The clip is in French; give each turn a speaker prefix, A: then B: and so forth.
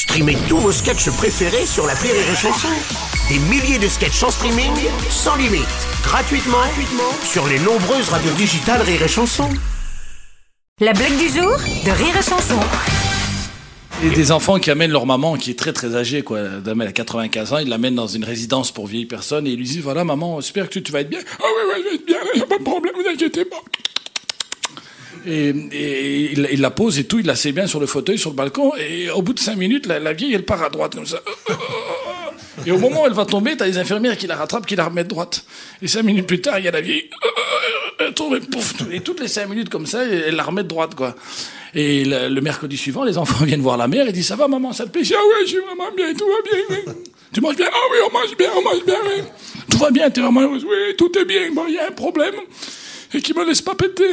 A: Streamez tous vos sketchs préférés sur la Rire et Chanson. Des milliers de sketchs en streaming, sans limite, gratuitement, gratuitement sur les nombreuses radios digitales Rire et Chanson.
B: La blague du jour de Rire et Chanson.
C: Et des enfants qui amènent leur maman, qui est très très âgée, quoi. Dame, elle a 95 ans, ils l'amènent dans une résidence pour vieilles personnes et ils lui disent voilà maman, j'espère que tu, tu vas être bien. Ah oui, oui, je vais être bien, il a pas de problème, vous inquiétez pas. Et, il, la pose et tout, il la sait bien sur le fauteuil, sur le balcon, et au bout de cinq minutes, la, vieille, elle part à droite comme ça. Et au moment où elle va tomber, t'as les infirmières qui la rattrapent, qui la remettent droite. Et cinq minutes plus tard, il y a la vieille. Elle tombe et pouf. Et toutes les cinq minutes comme ça, elle la remet droite, quoi. Et le, mercredi suivant, les enfants viennent voir la mère et disent Ça va, maman, ça te plaît? Ah ouais, je suis vraiment bien, tout va bien. oui. Tu manges bien? Ah oui, on mange bien, on mange bien. oui. Tout va bien, t'es vraiment heureuse? Oui, tout est bien. Bon, il y a un problème. Et qui me laisse pas péter.